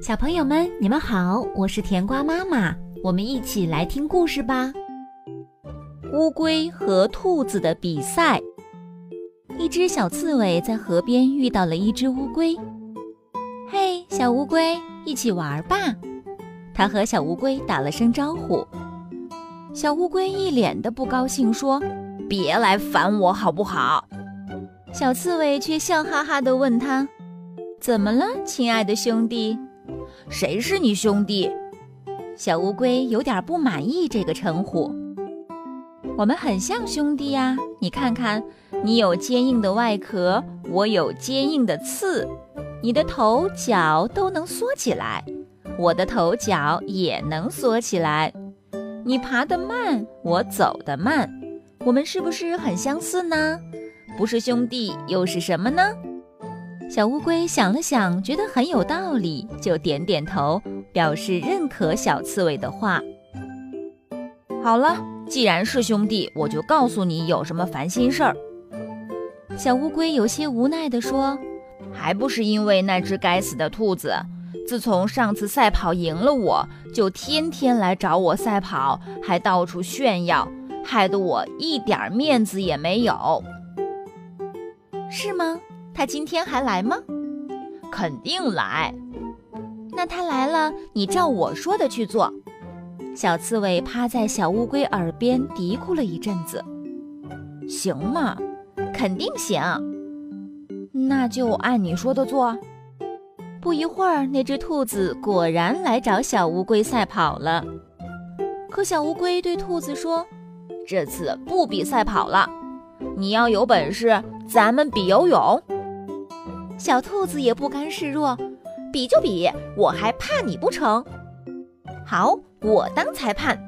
小朋友们，你们好，我是甜瓜妈妈，我们一起来听故事吧。乌龟和兔子的比赛。一只小刺猬在河边遇到了一只乌龟。嘿，小乌龟，一起玩吧！它和小乌龟打了声招呼。小乌龟一脸的不高兴，说：“别来烦我好不好？”小刺猬却笑哈哈地问他：“怎么了，亲爱的兄弟？”谁是你兄弟？小乌龟有点不满意这个称呼。我们很像兄弟呀，你看看，你有坚硬的外壳，我有坚硬的刺，你的头脚都能缩起来，我的头脚也能缩起来。你爬得慢，我走得慢，我们是不是很相似呢？不是兄弟又是什么呢？小乌龟想了想，觉得很有道理，就点点头，表示认可小刺猬的话。好了，既然是兄弟，我就告诉你有什么烦心事儿。小乌龟有些无奈地说：“还不是因为那只该死的兔子，自从上次赛跑赢了我，就天天来找我赛跑，还到处炫耀，害得我一点面子也没有。是吗？”他今天还来吗？肯定来。那他来了，你照我说的去做。小刺猬趴在小乌龟耳边嘀咕了一阵子。行吗？肯定行。那就按你说的做。不一会儿，那只兔子果然来找小乌龟赛跑了。可小乌龟对兔子说：“这次不比赛跑了，你要有本事，咱们比游泳。”小兔子也不甘示弱，比就比，我还怕你不成？好，我当裁判，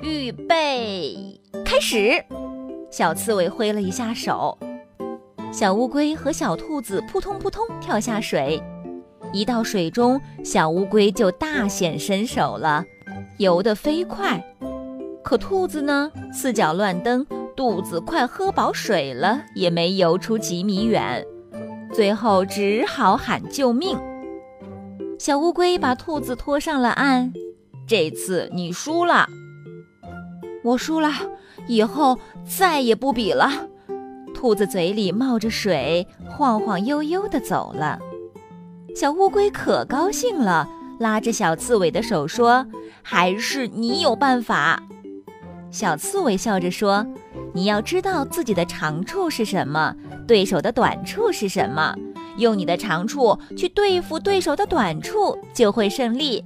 预备，开始！小刺猬挥了一下手，小乌龟和小兔子扑通扑通跳下水。一到水中，小乌龟就大显身手了，游得飞快。可兔子呢，四脚乱蹬，肚子快喝饱水了，也没游出几米远。最后只好喊救命。小乌龟把兔子拖上了岸。这次你输了，我输了，以后再也不比了。兔子嘴里冒着水，晃晃悠悠地走了。小乌龟可高兴了，拉着小刺猬的手说：“还是你有办法。”小刺猬笑着说：“你要知道自己的长处是什么。”对手的短处是什么？用你的长处去对付对手的短处，就会胜利。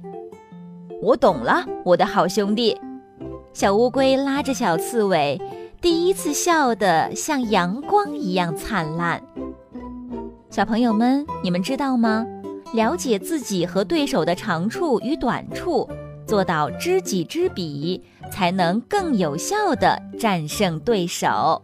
我懂了，我的好兄弟。小乌龟拉着小刺猬，第一次笑得像阳光一样灿烂。小朋友们，你们知道吗？了解自己和对手的长处与短处，做到知己知彼，才能更有效地战胜对手。